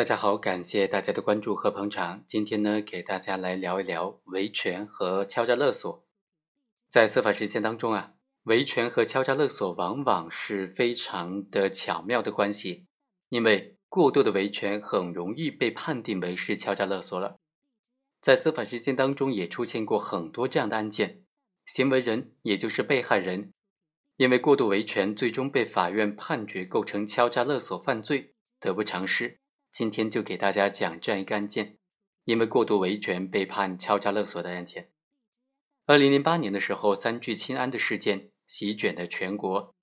大家好，感谢大家的关注和捧场。今天呢，给大家来聊一聊维权和敲诈勒索。在司法实践当中啊，维权和敲诈勒索往往是非常的巧妙的关系，因为过度的维权很容易被判定为是敲诈勒索了。在司法实践当中也出现过很多这样的案件，行为人也就是被害人，因为过度维权，最终被法院判决构成敲诈勒索犯罪，得不偿失。今天就给大家讲这样一个案件，因为过度维权被判敲诈勒索的案件。二零零八年的时候，三聚氰胺的事件席卷了全国。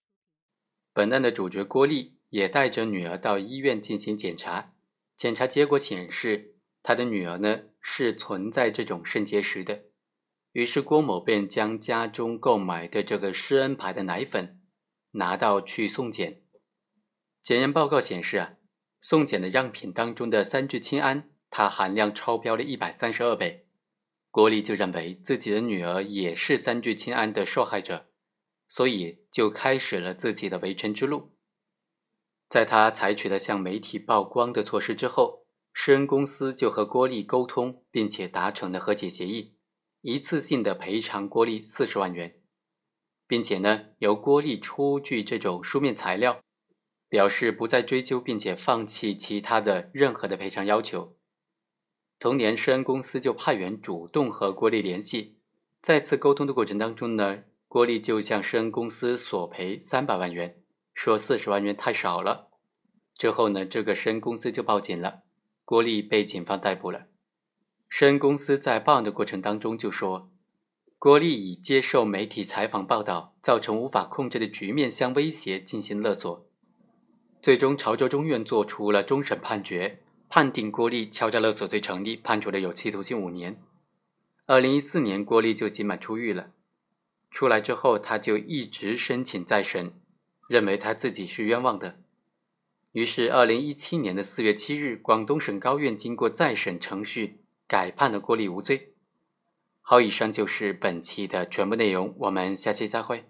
本案的主角郭丽也带着女儿到医院进行检查，检查结果显示，他的女儿呢是存在这种肾结石的。于是郭某便将家中购买的这个施恩牌的奶粉拿到去送检，检验报告显示啊。送检的样品当中的三聚氰胺，它含量超标了一百三十二倍。郭丽就认为自己的女儿也是三聚氰胺的受害者，所以就开始了自己的维权之路。在他采取了向媒体曝光的措施之后，施恩公司就和郭丽沟通，并且达成了和解协议，一次性的赔偿郭丽四十万元，并且呢由郭丽出具这种书面材料。表示不再追究，并且放弃其他的任何的赔偿要求。同年，施恩公司就派员主动和郭丽联系。再次沟通的过程当中呢，郭丽就向施恩公司索赔三百万元，说四十万元太少了。之后呢，这个施恩公司就报警了，郭丽被警方逮捕了。施恩公司在报案的过程当中就说，郭丽以接受媒体采访报道，造成无法控制的局面相威胁进行勒索。最终，潮州中院作出了终审判决，判定郭丽敲诈勒索罪成立，判处了有期徒刑五年。二零一四年，郭丽就刑满出狱了。出来之后，他就一直申请再审，认为他自己是冤枉的。于是，二零一七年的四月七日，广东省高院经过再审程序，改判了郭丽无罪。好，以上就是本期的全部内容，我们下期再会。